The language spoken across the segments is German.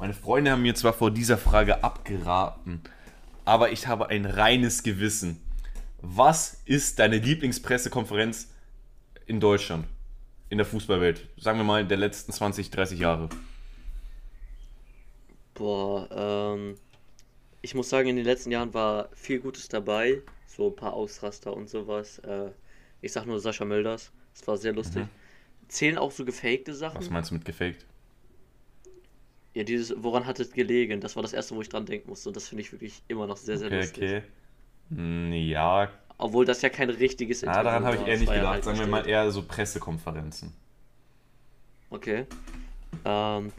Meine Freunde haben mir zwar vor dieser Frage abgeraten, aber ich habe ein reines Gewissen. Was ist deine Lieblingspressekonferenz in Deutschland? In der Fußballwelt? Sagen wir mal der letzten 20, 30 Jahre. Boah, ähm, ich muss sagen, in den letzten Jahren war viel Gutes dabei. So ein paar Ausraster und sowas. Äh, ich sag nur Sascha Mölders. Das war sehr lustig. Zählen auch so gefakte Sachen? Was meinst du mit gefaked? Ja, dieses, woran hat es gelegen? Das war das erste, wo ich dran denken musste. Und das finde ich wirklich immer noch sehr, sehr Okay, lustig. okay. Hm, Ja, Obwohl das ja kein richtiges ah, daran habe ich eher nicht ja gedacht. halt Sagen wir mal eher so Pressekonferenzen. Okay. Ähm,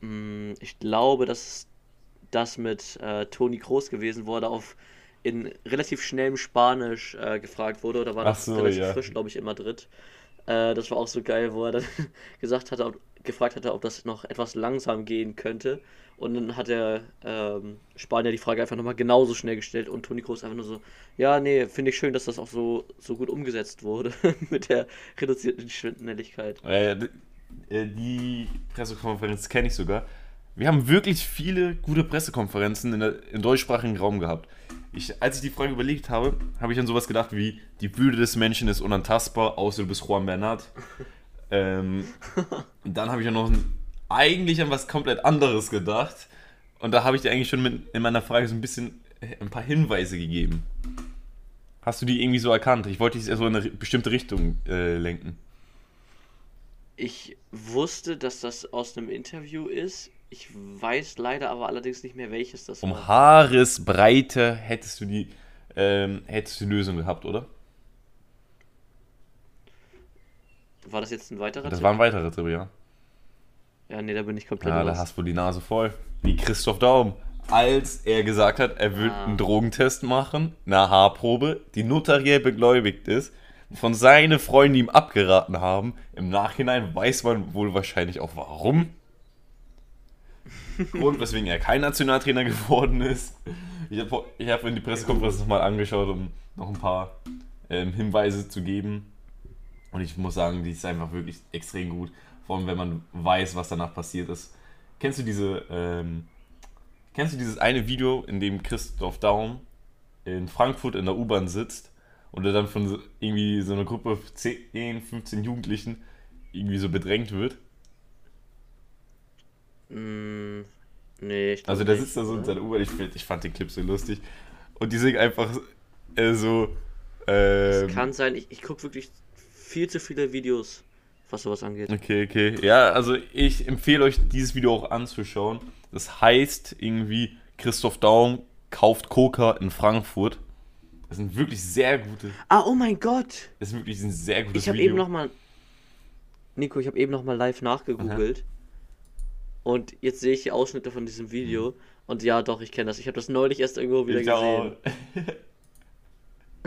mh, ich glaube, dass das mit äh, Toni Kroos gewesen wurde, auf in relativ schnellem Spanisch äh, gefragt wurde, oder war Ach das so, relativ ja. frisch, glaube ich, in Madrid. Äh, das war auch so geil, wo er dann gesagt hatte, ob, gefragt hatte, ob das noch etwas langsam gehen könnte. Und dann hat der ähm, Spanier die Frage einfach nochmal genauso schnell gestellt und Toni Kroos einfach nur so, ja, nee, finde ich schön, dass das auch so, so gut umgesetzt wurde mit der reduzierten Schnelligkeit. Äh, die Pressekonferenz kenne ich sogar. Wir haben wirklich viele gute Pressekonferenzen in der, im deutschsprachigen Raum gehabt. Ich, als ich die Frage überlegt habe, habe ich an sowas gedacht wie, die Würde des Menschen ist unantastbar, außer du bist Juan Bernat. Ähm, und dann habe ich ja noch eigentlich an was komplett anderes gedacht. Und da habe ich dir eigentlich schon mit, in meiner Frage so ein bisschen äh, ein paar Hinweise gegeben. Hast du die irgendwie so erkannt? Ich wollte dich so in eine bestimmte Richtung äh, lenken. Ich wusste, dass das aus einem Interview ist. Ich weiß leider aber allerdings nicht mehr, welches das Um war. Haaresbreite hättest du die, ähm, hättest du die Lösung gehabt, oder? War das jetzt ein weiterer Das Tipp? war ein weiterer Tipp, ja. Ja, nee, da bin ich komplett Ja, da raus. hast du die Nase voll. Wie Christoph Daum. Als er gesagt hat, er will Ah. einen Drogentest machen, eine Haarprobe, die notariell begläubigt ist, von seinen Freunden ihm abgeraten haben. Im Nachhinein weiß man wohl wahrscheinlich auch warum. Und weswegen er kein Nationaltrainer geworden ist. Ich habe hab in die Pressekonferenz nochmal angeschaut, um noch ein paar ähm, Hinweise zu geben. Und ich muss sagen, die ist einfach wirklich extrem gut. Vor allem, wenn man weiß, was danach passiert ist. Kennst du diese, ähm, kennst du dieses eine Video, in dem Christoph Daum in Frankfurt in der U-Bahn sitzt und er dann von irgendwie so einer Gruppe 10, 15 Jugendlichen irgendwie so bedrängt wird? Mm, nee, ich Also der nicht, sitzt da so in seiner U-Bahn, ich, ich fand den Clip so lustig. Und die singen einfach äh, so, ähm, Kann sein, ich, ich gucke wirklich viel zu viele Videos, was sowas angeht. Okay, okay. Ja, also ich empfehle euch, dieses Video auch anzuschauen. Das heißt irgendwie, Christoph Daum kauft Coca in Frankfurt. Das sind wirklich sehr gute, Ah, oh mein Gott! das ist wirklich ein sehr gutes Ich habe Video. eben nochmal. Nico, ich habe eben nochmal live nachgegoogelt. Und jetzt sehe ich die Ausschnitte von diesem Video. Und ja, doch, ich kenne das. Ich habe das neulich erst irgendwo wieder Mhm. Ich gesehen.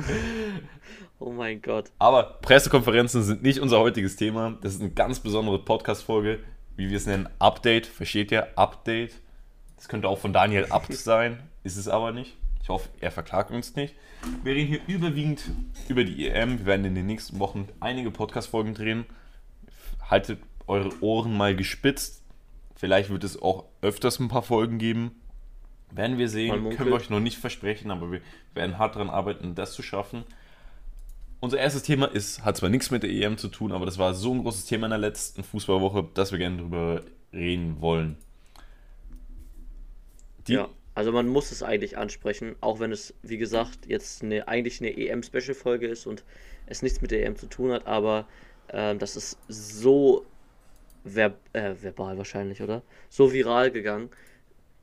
Oh mein Gott. Aber Pressekonferenzen sind nicht unser heutiges Thema. Das ist eine ganz besondere Podcast-Folge, wie wir es nennen, Update. Versteht ihr? Update. Das könnte auch von Daniel Abt sein, ist es aber nicht. Ich hoffe, er verklagt uns nicht. Wir reden hier überwiegend über die EM. Wir werden in den nächsten Wochen einige Podcast-Folgen drehen. Haltet eure Ohren mal gespitzt. Vielleicht wird es auch öfters ein paar Folgen geben. Werden wir sehen, können wir euch noch nicht versprechen, aber wir werden hart daran arbeiten, das zu schaffen. Unser erstes Thema ist, hat zwar nichts mit der EM zu tun, aber das war so ein großes Thema in der letzten Fußballwoche, dass wir gerne drüber reden wollen. Die, Ja, also man muss es eigentlich ansprechen, auch wenn es, wie gesagt, jetzt eine, eigentlich eine EM-Special-Folge ist und es nichts mit der EM zu tun hat, aber ähm, das ist so ver äh, verbal wahrscheinlich, oder? So viral gegangen.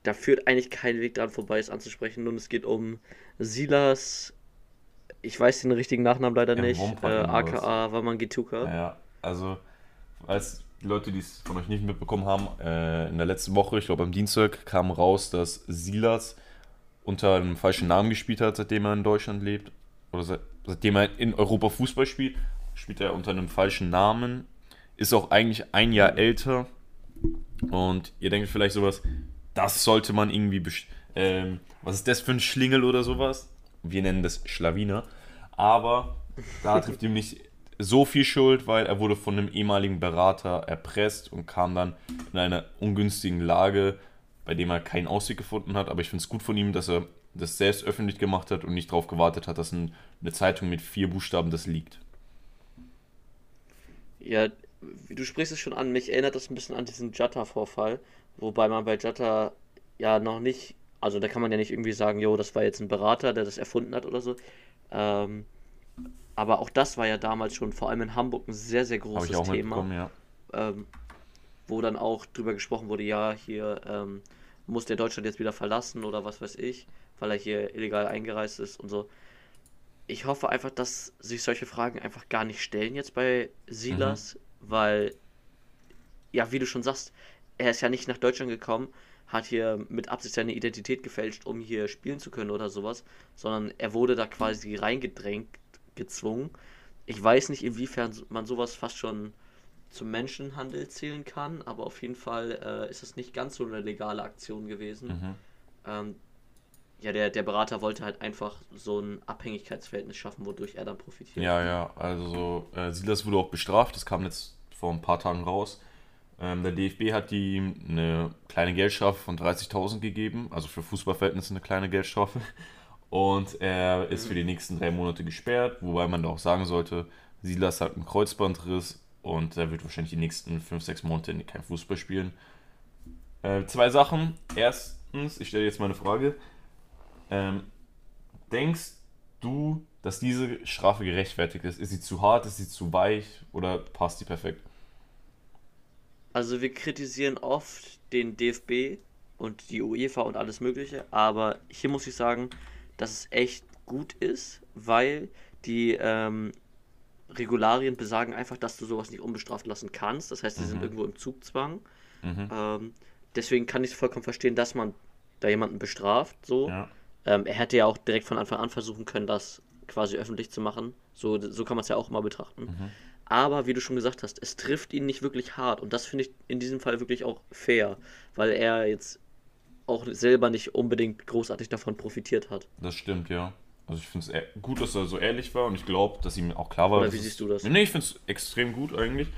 Da führt eigentlich kein Weg dran vorbei, es anzusprechen. Und es geht um Silas, ich weiß den richtigen Nachnamen leider Ja, nicht, äh, aka Wamangituka. Ja, also, als Leute, die es von euch nicht mitbekommen haben, äh, in der letzten Woche, ich glaube am Dienstag, kam raus, dass Silas unter einem falschen Namen gespielt hat, seitdem er in Deutschland lebt. Oder seit, seitdem er in Europa Fußball spielt, spielt er unter einem falschen Namen. Ist auch eigentlich ein Jahr älter. Und ihr denkt vielleicht sowas, das sollte man irgendwie. Ähm, was ist das für ein Schlingel oder sowas? Wir nennen das Schlawiner. Aber da trifft ihm nicht so viel Schuld, weil er wurde von einem ehemaligen Berater erpresst und kam dann in einer ungünstigen Lage, bei dem er keinen Ausweg gefunden hat. Aber ich finde es gut von ihm, dass er das selbst öffentlich gemacht hat und nicht darauf gewartet hat, dass ein, eine Zeitung mit vier Buchstaben das liegt. Ja, du sprichst es schon an, mich erinnert das ein bisschen an diesen Jatta-Vorfall, wobei man bei Jatta ja noch nicht, also da kann man ja nicht irgendwie sagen, jo, das war jetzt ein Berater, der das erfunden hat oder so. Ähm, aber auch das war ja damals schon vor allem in Hamburg ein sehr, sehr großes Thema. ja. ähm, wo dann auch drüber gesprochen wurde, ja, hier ähm, muss der Deutschland jetzt wieder verlassen oder was weiß ich, weil er hier illegal eingereist ist und so. Ich hoffe einfach, dass sich solche Fragen einfach gar nicht stellen jetzt bei Silas, weil, ja, wie du schon sagst, er ist ja nicht nach Deutschland gekommen, hat hier mit Absicht seine Identität gefälscht, um hier spielen zu können oder sowas, sondern er wurde da quasi reingedrängt, gezwungen. Ich weiß nicht, inwiefern man sowas fast schon zum Menschenhandel zählen kann, aber auf jeden Fall äh, ist es nicht ganz so eine legale Aktion gewesen. Mhm. Ähm, ja, der, der Berater wollte halt einfach so ein Abhängigkeitsverhältnis schaffen, wodurch er dann profitiert. Ja, ja, also äh, Silas wurde auch bestraft, das kam jetzt vor ein paar Tagen raus. Ähm, der DFB hat ihm eine kleine Geldstrafe von 30.000 gegeben, also für Fußballverhältnisse eine kleine Geldstrafe. Und er ist für die nächsten drei Monate gesperrt, wobei man da auch sagen sollte, Silas hat einen Kreuzbandriss und er wird wahrscheinlich die nächsten fünf, sechs Monate kein Fußball spielen. Äh, zwei Sachen. Erstens, ich stelle jetzt mal eine Frage. Ähm, denkst du, dass diese Strafe gerechtfertigt ist? Ist sie zu hart, ist sie zu weich oder passt die perfekt? Also wir kritisieren oft den DFB und die UEFA und alles Mögliche, aber hier muss ich sagen, dass es echt gut ist, weil die ähm, Regularien besagen einfach, dass du sowas nicht unbestraft lassen kannst. Das heißt, die sind Mhm. irgendwo im Zugzwang. Mhm. Ähm, deswegen kann ich es vollkommen verstehen, dass man da jemanden bestraft. So. Ja. Ähm, er hätte ja auch direkt von Anfang an versuchen können, das quasi öffentlich zu machen. So, so kann man es ja auch mal betrachten. Mhm. Aber wie du schon gesagt hast, es trifft ihn nicht wirklich hart. Und das finde ich in diesem Fall wirklich auch fair, weil er jetzt auch selber nicht unbedingt großartig davon profitiert hat. Das stimmt, ja. Also ich finde es gut, dass er so ehrlich war und ich glaube, dass ihm auch klar war. Oder wie siehst du das? Nee, ich finde es extrem gut eigentlich.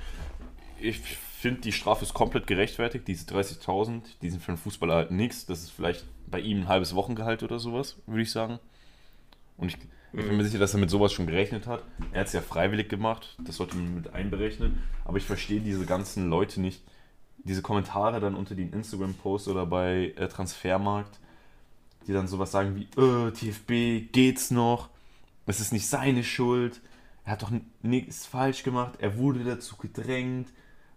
Ich finde, die Strafe ist komplett gerechtfertigt. Diese 30.000, die sind für einen Fußballer halt nichts. Das ist vielleicht bei ihm ein halbes Wochengehalt oder sowas, würde ich sagen. Und ich, ich bin mir sicher, dass er mit sowas schon gerechnet hat. Er hat es ja freiwillig gemacht, das sollte man mit einberechnen. Aber ich verstehe diese ganzen Leute nicht. Diese Kommentare dann unter den Instagram-Posts oder bei äh, Transfermarkt, die dann sowas sagen wie, äh, TFB, geht's noch? Es ist nicht seine Schuld. Er hat doch nichts falsch gemacht. Er wurde dazu gedrängt.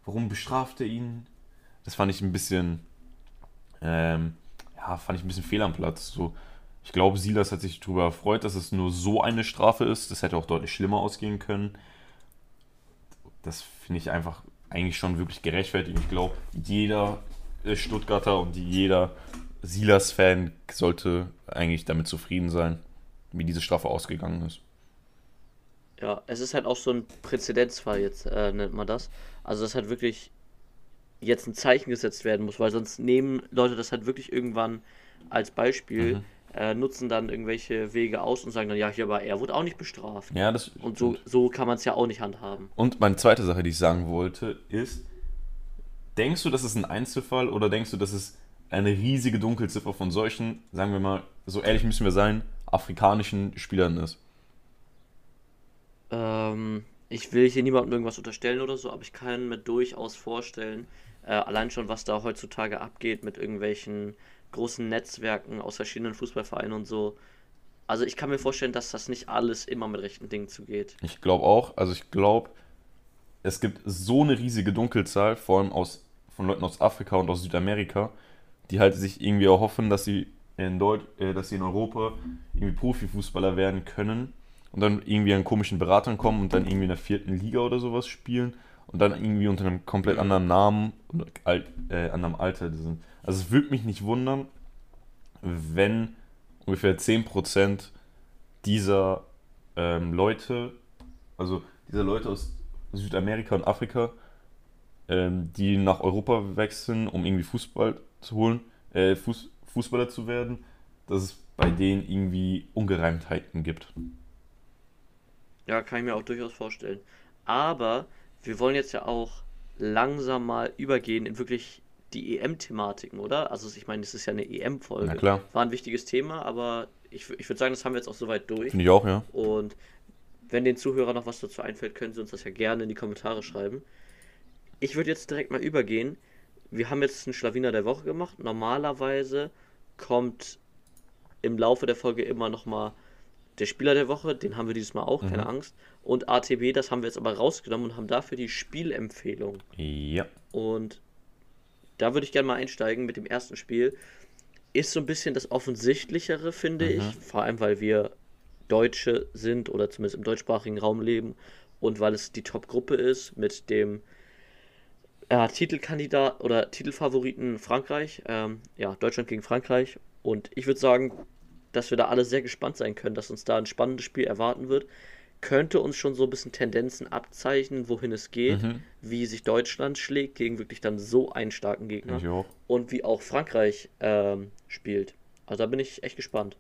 Warum bestraft er ihn? Das fand ich ein bisschen, ähm, ja, fand ich ein bisschen fehl am Platz. So, ich glaube, Silas hat sich darüber erfreut, dass es nur so eine Strafe ist. Das hätte auch deutlich schlimmer ausgehen können. Das finde ich einfach eigentlich schon wirklich gerechtfertigt. Ich glaube, jeder Stuttgarter und jeder Silas-Fan sollte eigentlich damit zufrieden sein, wie diese Strafe ausgegangen ist. Ja, es ist halt auch so ein Präzedenzfall jetzt, äh, nennt man das. Also, dass halt wirklich jetzt ein Zeichen gesetzt werden muss, weil sonst nehmen Leute das halt wirklich irgendwann als Beispiel, Mhm. Äh, nutzen dann irgendwelche Wege aus und sagen dann, ja, hier, aber er wurde auch nicht bestraft. Ja, das Und so, so kann man es ja auch nicht handhaben. Und meine zweite Sache, die ich sagen wollte, ist, denkst du, das ist ein Einzelfall oder denkst du, das ist eine riesige Dunkelziffer von solchen, sagen wir mal, so ehrlich müssen wir sein, afrikanischen Spielern ist? Ähm, ich will hier niemandem irgendwas unterstellen oder so, aber ich kann mir durchaus vorstellen, äh, allein schon, was da heutzutage abgeht mit irgendwelchen großen Netzwerken aus verschiedenen Fußballvereinen und so. Also ich kann mir vorstellen, dass das nicht alles immer mit rechten Dingen zugeht. Ich glaube auch, also ich glaube, es gibt so eine riesige Dunkelzahl, vor allem aus, von Leuten aus Afrika und aus Südamerika, die halt sich irgendwie erhoffen, dass sie in Deut äh, dass sie in Europa irgendwie Profifußballer werden können und dann irgendwie an komischen Beratern kommen und dann irgendwie in der vierten Liga oder sowas spielen und dann irgendwie unter einem komplett anderen Namen und alt, äh, anderem Alter sind. Also es würde mich nicht wundern, wenn ungefähr 10% dieser ähm, Leute, also dieser Leute aus Südamerika und Afrika, ähm, die nach Europa wechseln, um irgendwie Fußball zu holen, äh, Fuß, Fußballer zu werden, dass es bei denen irgendwie Ungereimtheiten gibt. Ja, kann ich mir auch durchaus vorstellen. Aber wir wollen jetzt ja auch langsam mal übergehen in wirklich die EM-Thematiken, oder? Also ich meine, es ist ja eine EM-Folge. Na klar. War ein wichtiges Thema, aber ich, ich würde sagen, das haben wir jetzt auch soweit durch. Finde ich auch, ja. Und wenn den Zuhörern noch was dazu einfällt, können sie uns das ja gerne in die Kommentare schreiben. Ich würde jetzt direkt mal übergehen. Wir haben jetzt einen Schlawiner der Woche gemacht. Normalerweise kommt im Laufe der Folge immer noch mal der Spieler der Woche. Den haben wir dieses Mal auch, keine Angst. Und ATB, das haben wir jetzt aber rausgenommen und haben dafür die Spielempfehlung. Ja. Und da würde ich gerne mal einsteigen mit dem ersten Spiel. Ist so ein bisschen das Offensichtlichere, finde ich. Vor allem, weil wir Deutsche sind oder zumindest im deutschsprachigen Raum leben und weil es die Top-Gruppe ist mit dem ja, Titelkandidat oder Titelfavoriten Frankreich. Ähm, ja, Deutschland gegen Frankreich. Und ich würde sagen, dass wir da alle sehr gespannt sein können, dass uns da ein spannendes Spiel erwarten wird. Könnte uns schon so ein bisschen Tendenzen abzeichnen, wohin es geht, wie sich Deutschland schlägt gegen wirklich dann so einen starken Gegner und wie auch Frankreich ähm, spielt. Also da bin ich echt gespannt.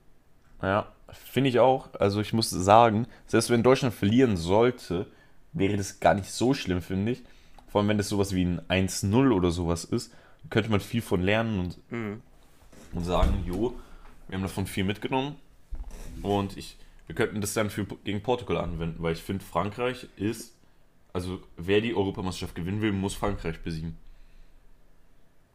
Ja, finde ich auch. Also ich muss sagen, selbst wenn Deutschland verlieren sollte, wäre das gar nicht so schlimm, finde ich. Vor allem, wenn das sowas wie ein 1-0 oder sowas ist, könnte man viel von lernen und, und sagen, jo, wir haben davon viel mitgenommen und ich, wir könnten das dann für, gegen Portugal anwenden, weil ich finde, Frankreich ist, also wer die Europameisterschaft gewinnen will, muss Frankreich besiegen.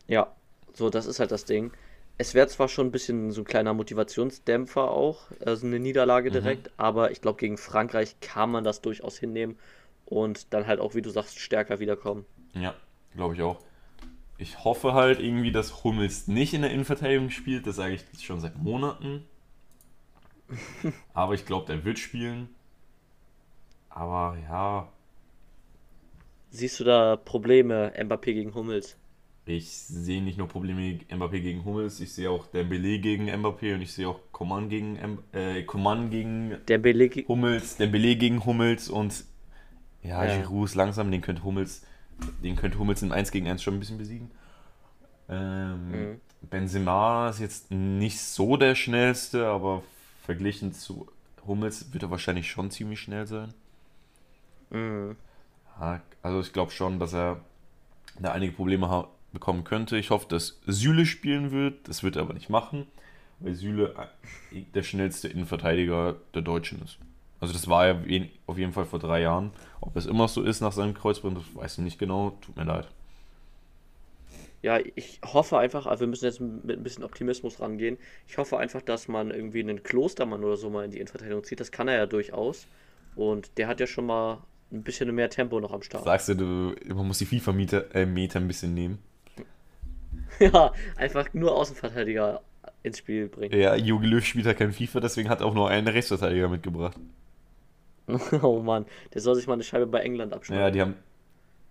Ja, so, das ist halt das Ding. Es wäre zwar schon ein bisschen so ein kleiner Motivationsdämpfer auch, also eine Niederlage direkt, aber ich glaube, gegen Frankreich kann man das durchaus hinnehmen und dann halt auch, wie du sagst, stärker wiederkommen. Ja, glaube ich auch. Ich hoffe halt irgendwie, dass Hummels nicht in der Innenverteidigung spielt. Das sage ich schon seit Monaten. Aber ich glaube, der wird spielen. Aber ja, Siehst du da Probleme, Mbappé gegen Hummels? ich sehe nicht nur Probleme Mbappé gegen Hummels, ich sehe auch Dembele gegen Mbappé und ich sehe auch Coman gegen, M äh, Coman gegen Der Beleg Hummels, Dembele gegen Hummels und ja, Ja. Giroud ist langsam, den könnte Hummels, den könnte Hummels im 1 gegen 1 schon ein bisschen besiegen. Ähm, Mhm. Benzema ist jetzt nicht so der schnellste, aber verglichen zu Hummels wird er wahrscheinlich schon ziemlich schnell sein. Mhm. Also ich glaube schon, dass er da einige Probleme bekommen könnte. Ich hoffe, dass Süle spielen wird. Das wird er aber nicht machen, weil Süle äh, der schnellste Innenverteidiger der Deutschen ist. Also das war wen- auf jeden Fall vor drei Jahren. Ob es immer so ist nach seinem Kreuzband, das weiß ich nicht genau. Tut mir leid. Ja, ich hoffe einfach, also wir müssen jetzt mit ein bisschen Optimismus rangehen. Ich hoffe einfach, dass man irgendwie einen Klostermann oder so mal in die Innenverteidigung zieht. Das kann er ja durchaus. Und der hat ja schon mal ein bisschen mehr Tempo noch am Start. Sagst du, du man muss die FIFA-Meter äh, Meter ein bisschen nehmen? Ja, einfach nur Außenverteidiger ins Spiel bringen. Ja, Jogi Löw spielt ja kein FIFA, deswegen hat er auch nur einen Rechtsverteidiger mitgebracht. Oh Mann, der soll sich mal eine Scheibe bei England abschneiden. Ja, die haben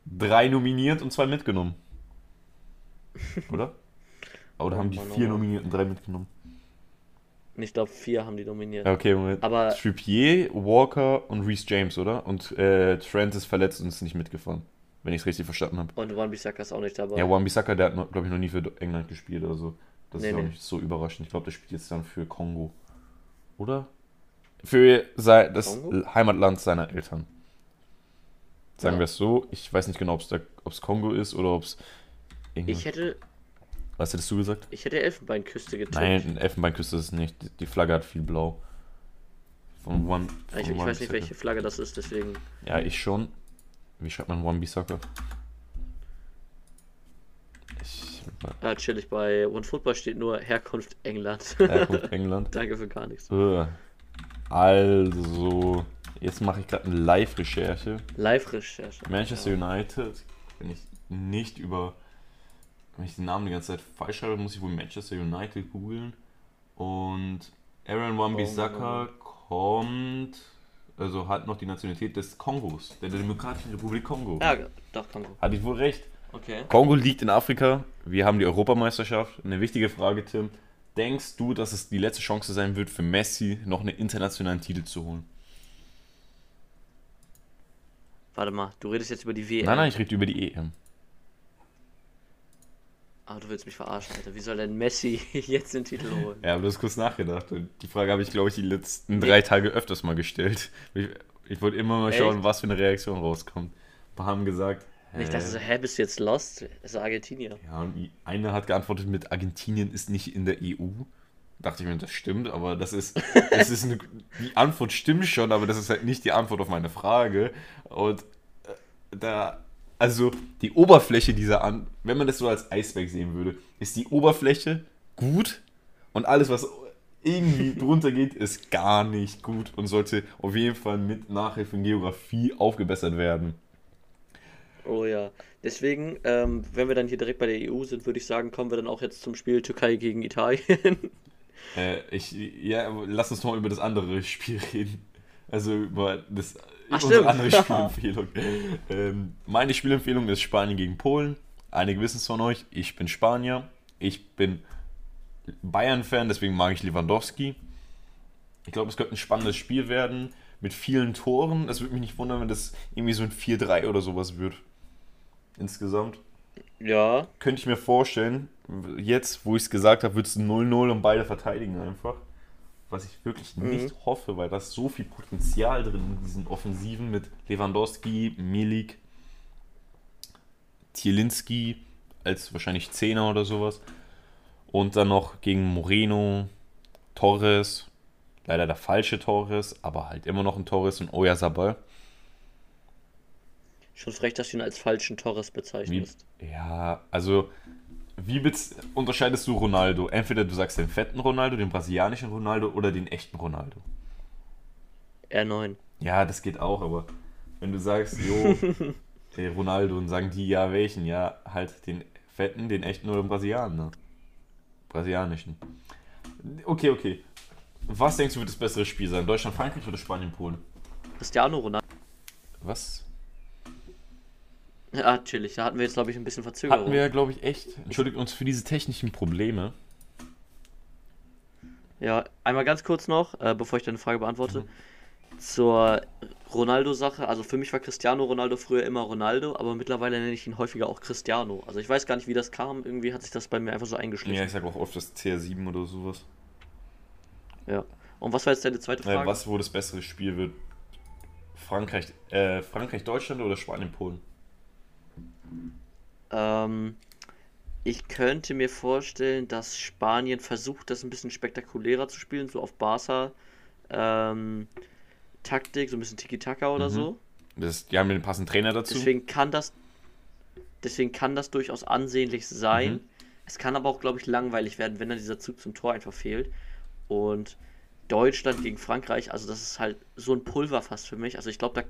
drei nominiert und zwei mitgenommen. Oder? Oder haben die Mann, oh vier nominiert und drei mitgenommen? Ich glaube, vier haben die nominiert. Okay, Moment. Aber- Trippier, Walker und Reece James, oder? Und äh, Trent ist verletzt und ist nicht mitgefahren. Wenn ich es richtig verstanden habe. Und Wan Bissaka ist auch nicht dabei. Ja, Wan-Bissaka, der hat, glaube ich, noch nie für England gespielt oder so. Das Nee, ist auch nee. nicht so überraschend. Ich glaube, der spielt jetzt dann für Kongo. Oder? Für sei, das Kongo? Heimatland seiner Eltern. Sagen Ja. wir es so. Ich weiß nicht genau, ob es Kongo ist oder ob es Ich hätte, Was hättest du gesagt? ich hätte Elfenbeinküste getippt. Nein, Elfenbeinküste ist es nicht. Die Flagge hat viel blau. Von One. Von ich, ich Wan weiß nicht, welche Flagge das ist, deswegen. Ja, ich schon. Wie schreibt man One Bissaka? Ich. Ah, chillig, bei OneFootball steht nur Herkunft England. Herkunft England. Danke für gar nichts. Also, jetzt mache ich gerade eine Live-Recherche. Live-Recherche. Manchester United, wenn ich nicht über, wenn ich den Namen die ganze Zeit falsch schreibe, muss ich wohl Manchester United googeln. Und Aaron Wan-Bissaka kommt, also hat noch die Nationalität des Kongos, der Demokratischen Republik Kongo. Ja, doch, Kongo. Hatte ich wohl recht. Okay. Kongo liegt in Afrika. Wir haben die Europameisterschaft. Eine wichtige Frage, Tim. Denkst du, dass es die letzte Chance sein wird für Messi, noch einen internationalen Titel zu holen? Warte mal, du redest jetzt über die WM. Nein, nein, ich rede über die EM. Aber du willst mich verarschen, Alter. Wie soll denn Messi jetzt den Titel holen? Ja, aber du hast kurz nachgedacht. Und die Frage habe ich, glaube ich, die letzten drei Tage öfters mal gestellt. Ich, Ich wollte immer mal Echt? schauen, was für eine Reaktion rauskommt. Ein paar haben gesagt. Und ich dachte so, hä, bist du jetzt lost? Das ist Argentinier. Ja, und die eine hat geantwortet mit Argentinien ist nicht in der EU. Dachte ich mir, das stimmt, aber das ist, das ist eine, die Antwort stimmt schon, aber das ist halt nicht die Antwort auf meine Frage. Und äh, da, also die Oberfläche dieser An, wenn man das so als Eisberg sehen würde, ist die Oberfläche gut und alles, was irgendwie drunter geht, ist gar nicht gut und sollte auf jeden Fall mit Nachhilfe in Geografie aufgebessert werden. Oh ja. Deswegen, ähm, wenn wir dann hier direkt bei der EU sind, würde ich sagen, kommen wir dann auch jetzt zum Spiel Türkei gegen Italien. Äh, ich, ja, lass uns noch mal über das andere Spiel reden. Also über das Ach, unsere stimmt. andere Spielempfehlung. ähm, meine Spielempfehlung ist Spanien gegen Polen. Einige wissen es von euch. Ich bin Spanier. Ich bin Bayern-Fan, deswegen mag ich Lewandowski. Ich glaube, es könnte ein spannendes Spiel werden mit vielen Toren. Es würde mich nicht wundern, wenn das irgendwie so ein 4-3 oder sowas wird. Insgesamt ja, könnte ich mir vorstellen, jetzt, wo ich es gesagt habe, wird es 0-0 und beide verteidigen einfach. Was ich wirklich Mhm. nicht hoffe, weil da ist so viel Potenzial drin in diesen Offensiven mit Lewandowski, Milik, Zielinski als wahrscheinlich Zehner oder sowas. Und dann noch gegen Moreno, Torres, leider der falsche Torres, aber halt immer noch ein Torres und Oyarzabal. Schon frech, dass du ihn als falschen Torres Wie, bezeichnest. ja, also wie unterscheidest du Ronaldo? Entweder du sagst den fetten Ronaldo, den brasilianischen Ronaldo oder den echten Ronaldo. R9. Ja, das geht auch, aber wenn du sagst, jo, der Ronaldo und sagen die, ja, welchen? Ja, halt den fetten, den echten oder den Brasilianer. Brasilianischen. Okay, okay. Was denkst du wird das bessere Spiel sein? Deutschland, Frankreich oder Spanien, Polen? Cristiano Ronaldo. Was? Ja, chillig. Da hatten wir jetzt, glaube ich, ein bisschen Verzögerung. Hatten wir ja, glaube ich, echt. Entschuldigt uns für diese technischen Probleme. Ja, einmal ganz kurz noch, äh, bevor ich deine Frage beantworte. Zur Ronaldo-Sache. Also für mich war Cristiano Ronaldo früher immer Ronaldo, aber mittlerweile nenne ich ihn häufiger auch Cristiano. Also ich weiß gar nicht, wie das kam. Irgendwie hat sich das bei mir einfach so Ja, eingeschlichen. ich sag auch oft das CR7 oder sowas. Ja. Und was war jetzt deine zweite Äh, Frage? was, wo das bessere Spiel wird? Frankreich, äh, Frankreich, Deutschland oder Spanien, Polen? Ähm, ich könnte mir vorstellen, dass Spanien versucht, das ein bisschen spektakulärer zu spielen, so auf Barca. Ähm, Taktik, so ein bisschen Tiki-Taka oder Mhm. so. Das, die haben den passenden Trainer dazu. Deswegen kann das, deswegen kann das durchaus ansehnlich sein. Mhm. Es kann aber auch, glaube ich, langweilig werden, wenn dann dieser Zug zum Tor einfach fehlt. Und Deutschland gegen Frankreich, also das ist halt so ein Pulverfass für mich. Also ich glaube, da,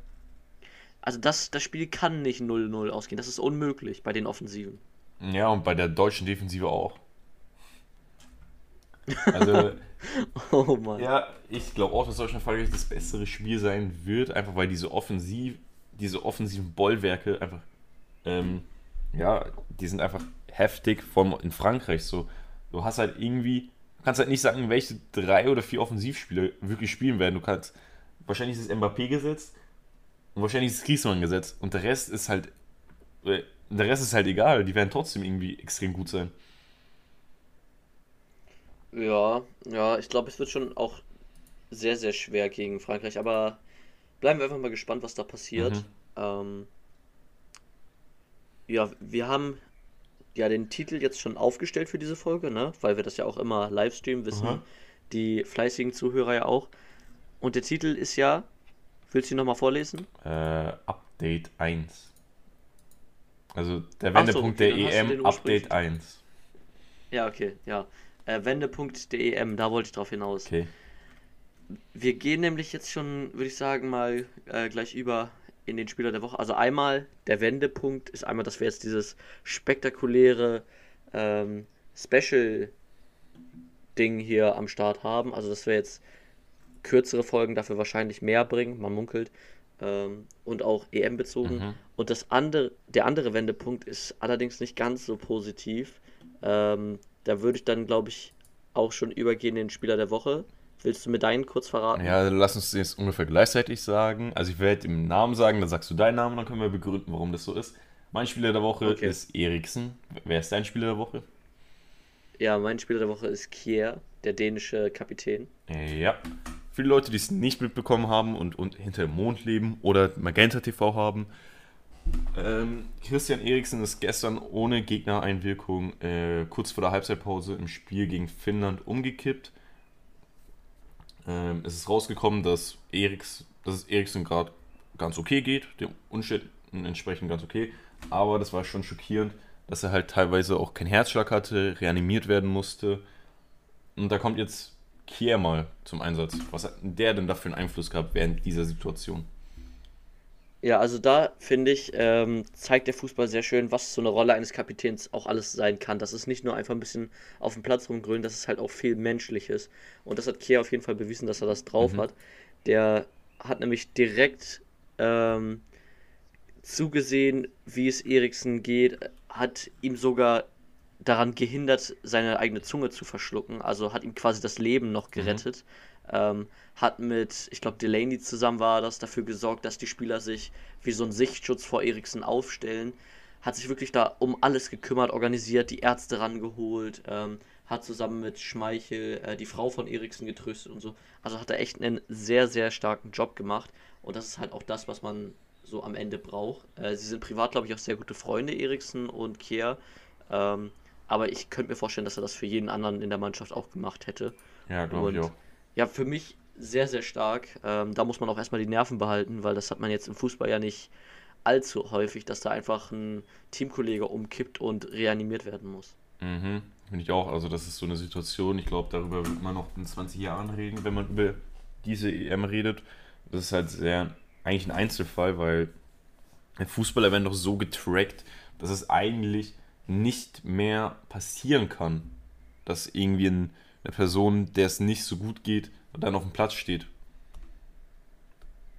also das, das Spiel kann nicht 0-0 ausgehen. Das ist unmöglich bei den Offensiven. Ja, und bei der deutschen Defensive auch. Also, Oh Mann. ja, ich glaube auch, dass Deutschland Frankreich das bessere Spiel sein wird, einfach weil diese offensiv, diese offensiven Bollwerke einfach, ähm, ja, die sind einfach heftig von in Frankreich so. Du hast halt irgendwie, du kannst halt nicht sagen, welche drei oder vier Offensivspieler wirklich spielen werden. Du kannst, wahrscheinlich ist es Mbappé gesetzt und wahrscheinlich ist es Griezmann gesetzt und der Rest ist halt, äh, der Rest ist halt egal. Die werden trotzdem irgendwie extrem gut sein. Ja, ja, ich glaube, es wird schon auch sehr, sehr schwer gegen Frankreich, aber bleiben wir einfach mal gespannt, was da passiert. Mhm. Ähm, ja, wir haben ja den Titel jetzt schon aufgestellt für diese Folge, ne? Weil wir das ja auch immer live streamen, wissen Aha. die fleißigen Zuhörer ja auch. Und der Titel ist ja, willst du ihn nochmal vorlesen? Äh, Update 1. Also der Ach so, Wendepunkt okay, der EM, Update ursprünglich- 1. Ja, okay, ja. Äh, Wendepunkt.em, da wollte ich drauf hinaus. Okay. Wir gehen nämlich jetzt schon, würde ich sagen, mal äh, gleich über in den Spieler der Woche. Also einmal der Wendepunkt ist einmal, dass wir jetzt dieses spektakuläre ähm, Special-Ding hier am Start haben. Also dass wir jetzt kürzere Folgen dafür wahrscheinlich mehr bringen, man munkelt. Ähm, und auch EM bezogen. Mhm. Und das andere, der andere Wendepunkt ist allerdings nicht ganz so positiv. Ähm, da würde ich dann, glaube ich, auch schon übergehen in den Spieler der Woche. Willst du mir deinen kurz verraten? Ja, dann lass uns das jetzt ungefähr gleichzeitig sagen. Also ich werde den Namen sagen, dann sagst du deinen Namen, dann können wir begründen, warum das so ist. Mein Spieler der Woche Okay. ist Eriksen. Wer ist dein Spieler der Woche? Ja, mein Spieler der Woche ist Kier, der dänische Kapitän. Ja. Für die Leute, die es nicht mitbekommen haben und, und hinter dem Mond leben oder Magenta TV haben, ähm, Christian Eriksen ist gestern ohne Gegnereinwirkung äh, kurz vor der Halbzeitpause im Spiel gegen Finnland umgekippt. Ähm, es ist rausgekommen, dass, Eriks, dass es Eriksen gerade ganz okay geht, dem Umständen entsprechend ganz okay, aber das war schon schockierend, dass er halt teilweise auch keinen Herzschlag hatte, reanimiert werden musste. Und da kommt jetzt Kier mal zum Einsatz. Was hat der denn da für einen Einfluss gehabt während dieser Situation? Ja, also da finde ich, ähm, zeigt der Fußball sehr schön, was so eine Rolle eines Kapitäns auch alles sein kann. Das ist nicht nur einfach ein bisschen auf dem Platz rumgrünen, das ist halt auch viel Menschliches. Und das hat Kier auf jeden Fall bewiesen, dass er das drauf mhm. hat. Der hat nämlich direkt ähm, zugesehen, wie es Eriksen geht, hat ihm sogar daran gehindert, seine eigene Zunge zu verschlucken. Also hat ihm quasi das Leben noch mhm. gerettet. Mhm. Ähm, hat mit, ich glaube, Delaney zusammen war das, dafür gesorgt, dass die Spieler sich wie so ein Sichtschutz vor Eriksen aufstellen. Hat sich wirklich da um alles gekümmert, organisiert, die Ärzte rangeholt, ähm, hat zusammen mit Schmeichel äh, die Frau von Eriksen getröstet und so. Also hat er echt einen sehr, sehr starken Job gemacht. Und das ist halt auch das, was man so am Ende braucht. Äh, sie sind privat, glaube ich, auch sehr gute Freunde, Eriksen und Kier. Ähm, aber ich könnte mir vorstellen, dass er das für jeden anderen in der Mannschaft auch gemacht hätte. Ja, glaube ich auch. Ja, für mich sehr, sehr stark. Ähm, da muss man auch erstmal die Nerven behalten, weil das hat man jetzt im Fußball ja nicht allzu häufig, dass da einfach ein Teamkollege umkippt und reanimiert werden muss. Mhm, finde ich auch. Also das ist so eine Situation, ich glaube, darüber wird man noch in 20 Jahren reden, wenn man über diese EM redet. Das ist halt sehr, eigentlich ein Einzelfall, weil Fußballer werden doch so getrackt, dass es eigentlich nicht mehr passieren kann, dass irgendwie eine Person, der es nicht so gut geht, dann auf dem Platz steht.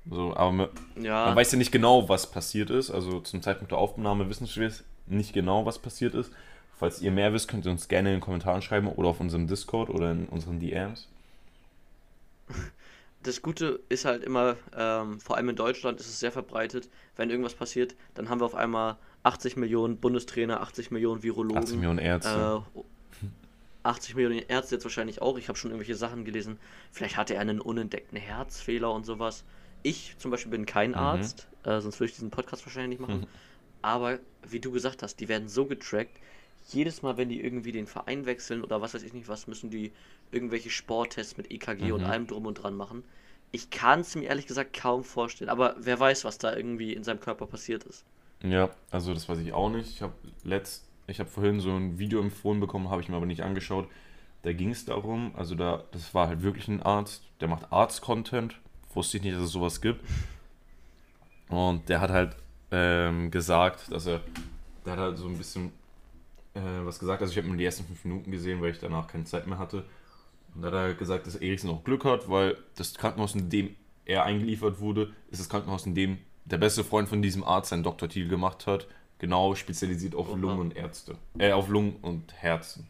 So, aber man, ja. man weiß ja nicht genau, was passiert ist. Also zum Zeitpunkt der Aufnahme wissen wir nicht genau, was passiert ist. Falls ihr mehr wisst, könnt ihr uns gerne in den Kommentaren schreiben oder auf unserem Discord oder in unseren DMs. Das Gute ist halt immer, ähm, vor allem in Deutschland ist es sehr verbreitet, wenn irgendwas passiert, dann haben wir auf einmal 80 Millionen Bundestrainer, 80 Millionen Virologen. 80 Millionen Ärzte. Äh, 80 Millionen Ärzte jetzt wahrscheinlich auch. Ich habe schon irgendwelche Sachen gelesen. Vielleicht hatte er einen unentdeckten Herzfehler und sowas. Ich zum Beispiel bin kein mhm. Arzt, äh, sonst würde ich diesen Podcast wahrscheinlich nicht machen. Mhm. Aber wie du gesagt hast, die werden so getrackt. Jedes Mal, wenn die irgendwie den Verein wechseln oder was weiß ich nicht was, müssen die irgendwelche Sporttests mit EKG mhm. und allem drum und dran machen. Ich kann es mir ehrlich gesagt kaum vorstellen. Aber wer weiß, was da irgendwie in seinem Körper passiert ist. Ja, also das weiß ich auch nicht. Ich habe letzt, ich habe vorhin so ein Video empfohlen bekommen, habe ich mir aber nicht angeschaut. Da ging es darum, also da, das war halt wirklich ein Arzt, der macht Arzt-Content. Wusste ich nicht, dass es sowas gibt. Und der hat halt ähm, gesagt, dass er, der hat halt so ein bisschen äh, was gesagt. Also ich habe nur die ersten fünf Minuten gesehen, weil ich danach keine Zeit mehr hatte. Und da hat er gesagt, dass Eriksen auch Glück hat, weil das Krankenhaus, in dem er eingeliefert wurde, ist das Krankenhaus, in dem der beste Freund von diesem Arzt seinen Doktortitel gemacht hat. Genau spezialisiert auf Oha. Lungen und Ärzte. Äh, auf Lungen und Herzen.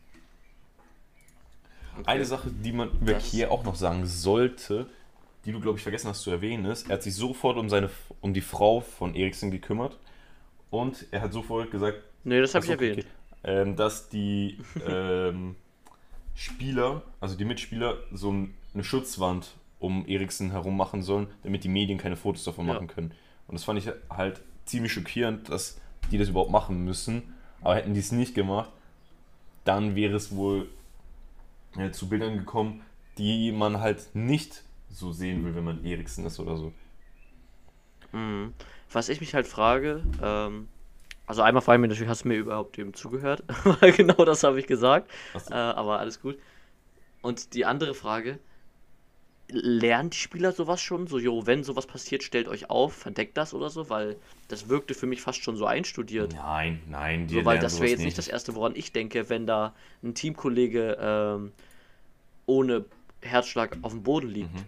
Okay. Eine Sache, die man über das Kier auch noch sagen sollte, die du, glaube ich, vergessen hast zu erwähnen, ist, er hat sich sofort um, seine, um die Frau von Eriksen gekümmert und er hat sofort gesagt, nee, das habe ich erwähnt, okay, ähm, dass die ähm, Spieler, also die Mitspieler, so eine Schutzwand um Eriksen herum machen sollen, damit die Medien keine Fotos davon ja. machen können. Und das fand ich halt ziemlich schockierend, dass die das überhaupt machen müssen. Aber hätten die es nicht gemacht, dann wäre es wohl ja, zu Bildern gekommen, die man halt nicht so sehen will, wenn man Eriksen ist oder so. Mhm. Was ich mich halt frage, ähm, also einmal frage ich mich natürlich, hast du mir überhaupt eben zugehört? Weil genau das habe ich gesagt. Äh, aber alles gut. Und die andere Frage, lernen die Spieler sowas schon? So, jo, wenn sowas passiert, stellt euch auf, verdeckt das oder so? Weil das wirkte für mich fast schon so einstudiert. Nein, nein, die so, Weil das wäre jetzt nicht das Erste, woran ich denke, wenn da ein Teamkollege ähm, ohne Herzschlag auf dem Boden liegt. Mhm.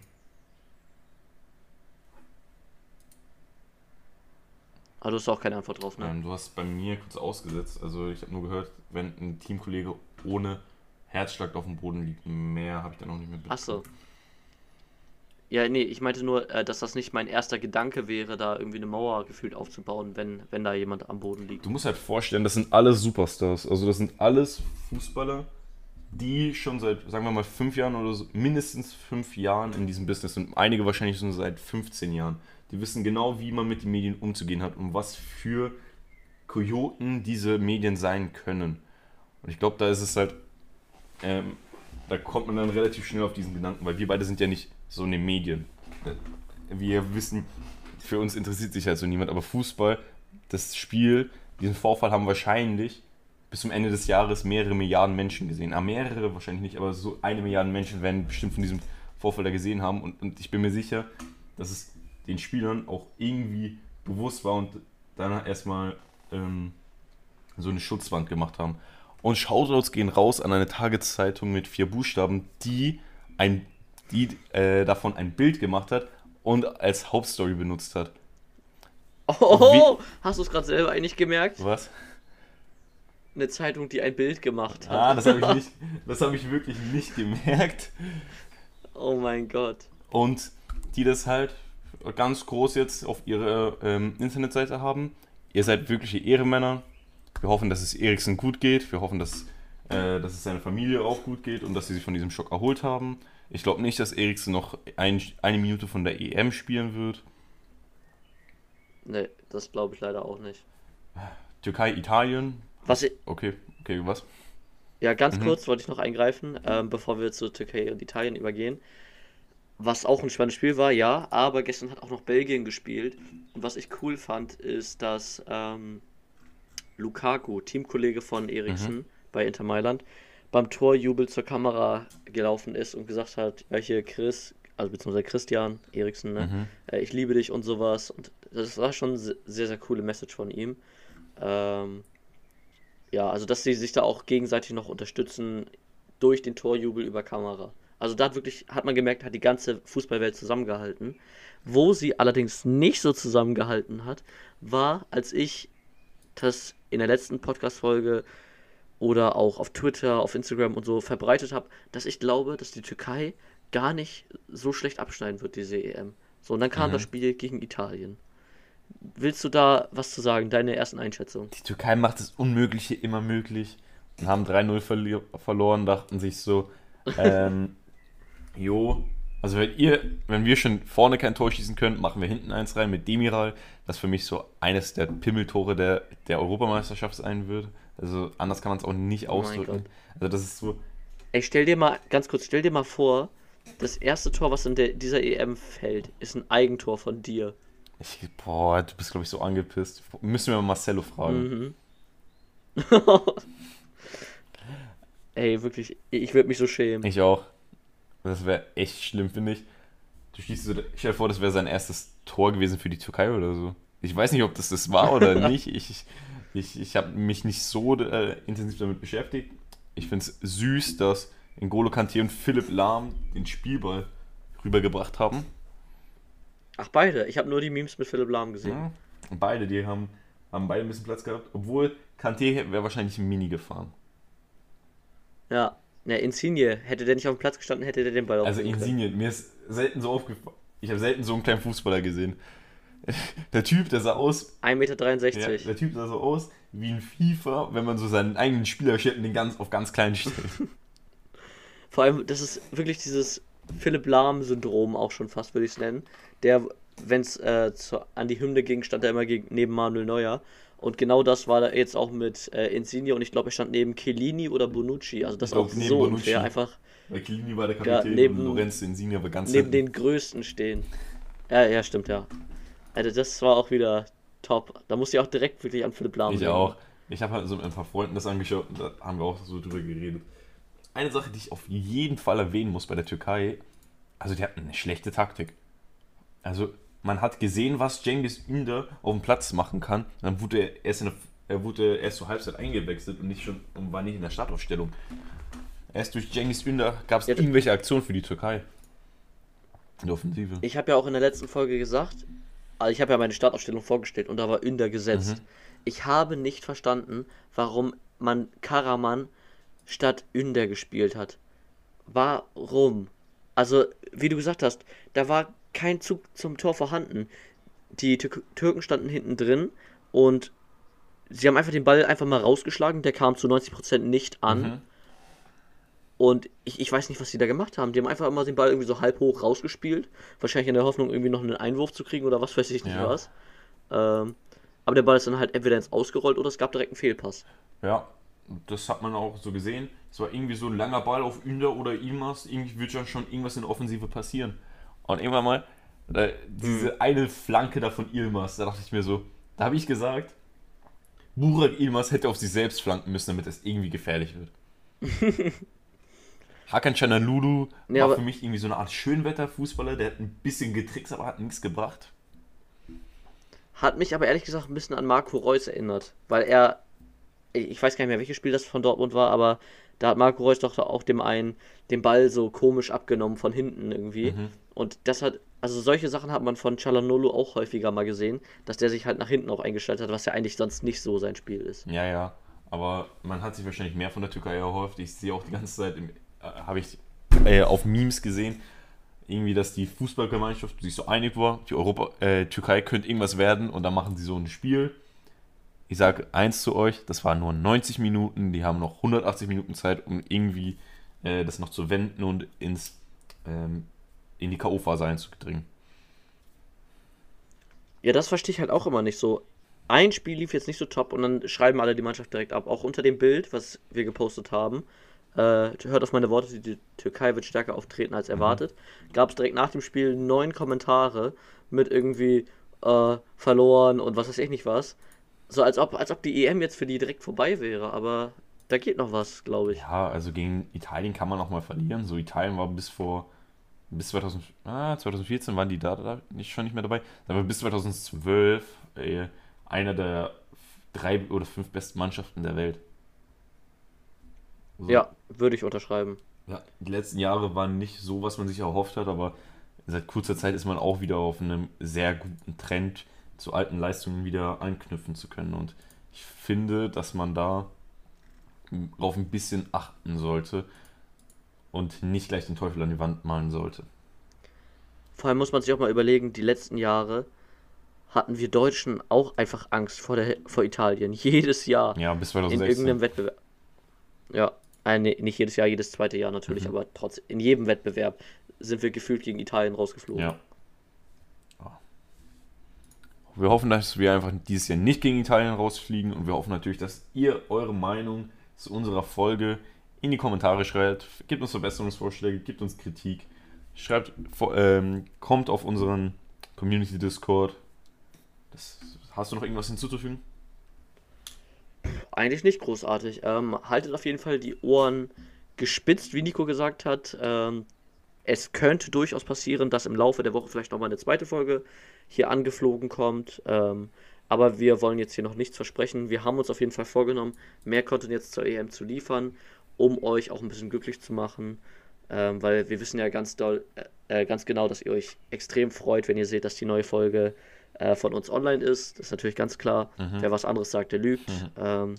Aber du hast auch keine Antwort drauf, ne? Ähm, du hast bei mir kurz ausgesetzt. Also ich habe nur gehört, wenn ein Teamkollege ohne Herzschlag auf dem Boden liegt, mehr habe ich da noch nicht mitbekommen. Achso. Ja, nee, ich meinte nur, äh, dass das nicht mein erster Gedanke wäre, da irgendwie eine Mauer gefühlt aufzubauen, wenn, wenn da jemand am Boden liegt. Du musst halt vorstellen, das sind alles Superstars. Also das sind alles Fußballer, die schon seit, sagen wir mal, fünf Jahren oder so, mindestens fünf Jahren in diesem Business und einige wahrscheinlich schon seit 15 Jahren. Die wissen genau, wie man mit den Medien umzugehen hat und was für Kojoten diese Medien sein können. Und ich glaube, da ist es halt, ähm, da kommt man dann relativ schnell auf diesen Gedanken, weil wir beide sind ja nicht so in den Medien. Wir wissen, für uns interessiert sich halt so niemand, aber Fußball, das Spiel, diesen Vorfall haben wahrscheinlich bis zum Ende des Jahres mehrere Milliarden Menschen gesehen. Ah, mehrere wahrscheinlich nicht, aber so eine Milliarde Menschen werden bestimmt von diesem Vorfall da gesehen haben. Und, und ich bin mir sicher, dass es den Spielern auch irgendwie bewusst war und danach erstmal ähm, so eine Schutzwand gemacht haben. Und Shoutouts gehen raus an eine Tageszeitung mit vier Buchstaben, die, ein, die äh, davon ein Bild gemacht hat und als Hauptstory benutzt hat. Oh, hast du es gerade selber eigentlich gemerkt? Was? Eine Zeitung, die ein Bild gemacht hat. Ah, das habe ich, nicht, das hab ich wirklich nicht gemerkt. Oh mein Gott. Und die das halt ganz groß jetzt auf ihrer ähm, Internetseite haben. Ihr seid wirkliche Ehrenmänner. Wir hoffen, dass es Eriksen gut geht. Wir hoffen, dass, äh, dass es seiner Familie auch gut geht und dass sie sich von diesem Schock erholt haben. Ich glaube nicht, dass Eriksen noch ein, eine Minute von der EM spielen wird. Nee, das glaube ich leider auch nicht. Türkei, Italien. Was Okay, okay, was? ja, ganz Mhm. kurz wollte ich noch eingreifen, ähm, bevor wir zu Türkei und Italien übergehen. Was auch ein spannendes Spiel war, ja, aber gestern hat auch noch Belgien gespielt. Und was ich cool fand, ist, dass ähm, Lukaku, Teamkollege von Eriksen bei Inter Mailand, beim Torjubel zur Kamera gelaufen ist und gesagt hat, ja hier Chris, also beziehungsweise Christian Eriksen, ne? Mhm. äh, ich liebe dich und sowas. Und das war schon se- sehr, sehr coole Message von ihm. Ähm, ja, also dass sie sich da auch gegenseitig noch unterstützen durch den Torjubel über Kamera. Also da hat wirklich, hat man gemerkt, hat die ganze Fußballwelt zusammengehalten. Wo sie allerdings nicht so zusammengehalten hat, war, als ich das in der letzten Podcast-Folge oder auch auf Twitter, auf Instagram und so verbreitet habe, dass ich glaube, dass die Türkei gar nicht so schlecht abschneiden wird, diese EM. So, und dann kam Mhm. das Spiel gegen Italien. Willst du da was zu sagen, deine ersten Einschätzungen? Die Türkei macht das Unmögliche immer möglich und haben 3-0 verli- verloren, dachten sich so, ähm, jo, also wenn ihr, wenn wir schon vorne kein Tor schießen können, machen wir hinten eins rein mit Demiral, das für mich so eines der Pimmeltore der, der Europameisterschaft sein wird. Also anders kann man es auch nicht Oh ausdrücken. Also das ist so, Ey, stell dir mal, ganz kurz, stell dir mal vor, das erste Tor, was in der, dieser EM fällt, ist ein Eigentor von dir. ich, boah, du bist glaube ich so angepisst. Müssen wir mal Marcelo fragen. Mhm. Ey, wirklich, ich würde mich so schämen. Ich auch. Das wäre echt schlimm, finde ich. Du schießt so, stell dir vor, das wäre sein erstes Tor gewesen für die Türkei oder so. Ich weiß nicht, ob das das war oder nicht. Ich, ich, ich habe mich nicht so äh, intensiv damit beschäftigt. Ich finde es süß, dass N'Golo Kanté und Philipp Lahm den Spielball rübergebracht haben. Ach, beide. Ich habe nur die Memes mit Philipp Lahm gesehen. Ja. Beide, die haben, haben beide ein bisschen Platz gehabt. Obwohl Kanté wäre wahrscheinlich ein Mini gefahren. Ja. Ja, Insigne, hätte der nicht auf dem Platz gestanden, hätte der den Ball Also können. Insigne, mir ist selten so aufgefallen. Ich habe selten so einen kleinen Fußballer gesehen. Der Typ, der sah aus, 1,63 Meter. ja, der Typ sah so aus wie ein FIFA, wenn man so seinen eigenen Spieler stellt und den ganz auf ganz klein stellt. Vor allem, das ist wirklich dieses Philipp Lahm-Syndrom auch schon fast, würde ich es nennen. Der, wenn es äh, an die Hymne ging, stand er immer gegen, neben Manuel Neuer. Und genau das war da jetzt auch mit äh, Insigne und ich glaube, er stand neben Chiellini oder Bonucci. Also das glaub, auch so Bonucci. unfair. Einfach Weil Chiellini war der Ja, Kapitän neben- und Lorenzo Insigne war ganz neben den Größten stehen. Ja, ja, stimmt, ja. Also das war auch wieder top. Da musste ich auch direkt wirklich an Philipp Lahm Ich denken. auch. Ich habe halt so mit ein paar Freunden das angeschaut und da haben wir auch so drüber geredet. Eine Sache, die ich auf jeden Fall erwähnen muss bei der Türkei, also die hatten eine schlechte Taktik. Also man hat gesehen, was Cengiz Ünder auf dem Platz machen kann. Dann wurde er erst, in der, er wurde erst zur Halbzeit eingewechselt und nicht schon und war nicht in der Startaufstellung. Erst durch Cengiz Ünder gab es Ja, irgendwelche Aktionen für die Türkei. In der Offensive. Ich habe ja auch in der letzten Folge gesagt, also ich habe ja meine Startaufstellung vorgestellt und da war Ünder gesetzt. Mhm. Ich habe nicht verstanden, warum man Karaman statt Ünder gespielt hat. Warum? Also, wie du gesagt hast, da war kein Zug zum Tor vorhanden. Die Tür Türken standen hinten drin und sie haben einfach den Ball einfach mal rausgeschlagen. Der kam zu 90% nicht an. Mhm. Und ich, ich weiß nicht, was die da gemacht haben. Die haben einfach immer den Ball irgendwie so halb hoch rausgespielt. Wahrscheinlich in der Hoffnung, irgendwie noch einen Einwurf zu kriegen oder was weiß ich nicht Ja. was. Ähm, aber der Ball ist dann halt entweder ins Ausgerollt oder es gab direkt einen Fehlpass. Ja, das hat man auch so gesehen. Es war irgendwie so ein langer Ball auf Ünder oder Ilmaz. Irgendwie wird ja schon irgendwas in der Offensive passieren. Und irgendwann mal, da, diese eine Flanke da von Ilmaz, da dachte ich mir so, da habe ich gesagt, Burak Ilmaz hätte auf sich selbst flanken müssen, damit es irgendwie gefährlich wird. Hakan Chanalulu Nee, war für mich irgendwie so eine Art Schönwetterfußballer, der hat ein bisschen getrickst, aber hat nichts gebracht. Hat mich aber ehrlich gesagt ein bisschen an Marco Reus erinnert, weil er, ich weiß gar nicht mehr, welches Spiel das von Dortmund war, aber da hat Marco Reus doch auch dem einen den Ball so komisch abgenommen von hinten irgendwie. Und das hat, also solche Sachen hat man von Chalanolo auch häufiger mal gesehen, dass der sich halt nach hinten auch eingestellt hat, was ja eigentlich sonst nicht so sein Spiel ist. Ja, ja. Aber man hat sich wahrscheinlich mehr von der Türkei erhofft. Ich sehe auch die ganze Zeit, äh, habe ich äh, auf Memes gesehen, irgendwie, dass die Fußballgemeinschaft sich so einig war, die Europa, äh, Türkei könnte irgendwas werden und dann machen sie so ein Spiel. Ich sage eins zu euch, das waren nur 90 Minuten, die haben noch 180 Minuten Zeit, um irgendwie äh, das noch zu wenden und ins, ähm, in die K.O.-Phase einzudringen. Ja, das verstehe ich halt auch immer nicht so. Ein Spiel lief jetzt nicht so top und dann schreiben alle die Mannschaft direkt ab. Auch unter dem Bild, was wir gepostet haben. Äh, hört auf meine Worte, die Türkei wird stärker auftreten als erwartet. Gab es direkt nach dem Spiel neun Kommentare mit irgendwie äh, verloren und was weiß ich nicht was. So als ob, als ob die EM jetzt für die direkt vorbei wäre, aber da geht noch was, glaube ich. Ja, also gegen Italien kann man auch mal verlieren. So Italien war bis vor bis 2000, ah, 2014 waren die da, da nicht, schon nicht mehr dabei. Aber bis 2012 äh, einer der drei oder fünf besten Mannschaften der Welt. So. Ja, würde ich unterschreiben. ja. Die letzten Jahre waren nicht so, was man sich erhofft hat, aber seit kurzer Zeit ist man auch wieder auf einem sehr guten Trend, zu alten Leistungen wieder anknüpfen zu können. Und ich finde, dass man da auf ein bisschen achten sollte und nicht gleich den Teufel an die Wand malen sollte. Vor allem muss man sich auch mal überlegen, die letzten Jahre hatten wir Deutschen auch einfach Angst vor, der, vor Italien. Jedes Jahr. Ja, bis in 2016. irgendeinem Wettbewerb. Ja, äh, nee, nicht jedes Jahr, jedes zweite Jahr natürlich, aber trotzdem, in jedem Wettbewerb sind wir gefühlt gegen Italien rausgeflogen. Ja. Ja. Wir hoffen, dass wir einfach dieses Jahr nicht gegen Italien rausfliegen und wir hoffen natürlich, dass ihr eure Meinung zu unserer Folge in die Kommentare schreibt. Gebt uns Verbesserungsvorschläge, gebt uns Kritik. Schreibt, ähm, kommt auf unseren Community Discord. Das, hast du noch irgendwas hinzuzufügen? Eigentlich nicht großartig. Ähm, haltet auf jeden Fall die Ohren gespitzt, wie Nico gesagt hat. Ähm, es könnte durchaus passieren, dass im Laufe der Woche vielleicht nochmal eine zweite Folge hier angeflogen kommt. Ähm, aber wir wollen jetzt hier noch nichts versprechen. Wir haben uns auf jeden Fall vorgenommen, mehr Content jetzt zur EM zu liefern, um euch auch ein bisschen glücklich zu machen. Ähm, weil wir wissen ja ganz doll, äh, äh, ganz genau, dass ihr euch extrem freut, wenn ihr seht, dass die neue Folge äh, von uns online ist. Das ist natürlich ganz klar. Wer was anderes sagt, der lügt. Ähm,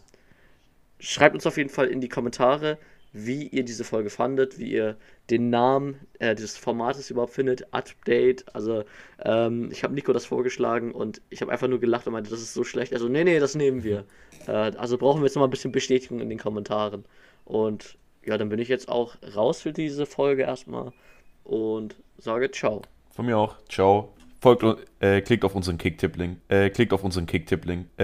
schreibt uns auf jeden Fall in die Kommentare, wie ihr diese Folge fandet, wie ihr den Namen äh, des Formates überhaupt findet, Update. Also ähm, ich habe Nico das vorgeschlagen und ich habe einfach nur gelacht und meinte, das ist so schlecht. Also nee, nee, das nehmen wir. Äh, also brauchen wir jetzt noch mal ein bisschen Bestätigung in den Kommentaren. Und ja, dann bin ich jetzt auch raus für diese Folge erstmal und sage ciao. Von mir auch. Ciao. Folgt, äh, klickt auf unseren Kicktipp-Link. Äh, klickt auf unseren Kicktipp-Link. Äh,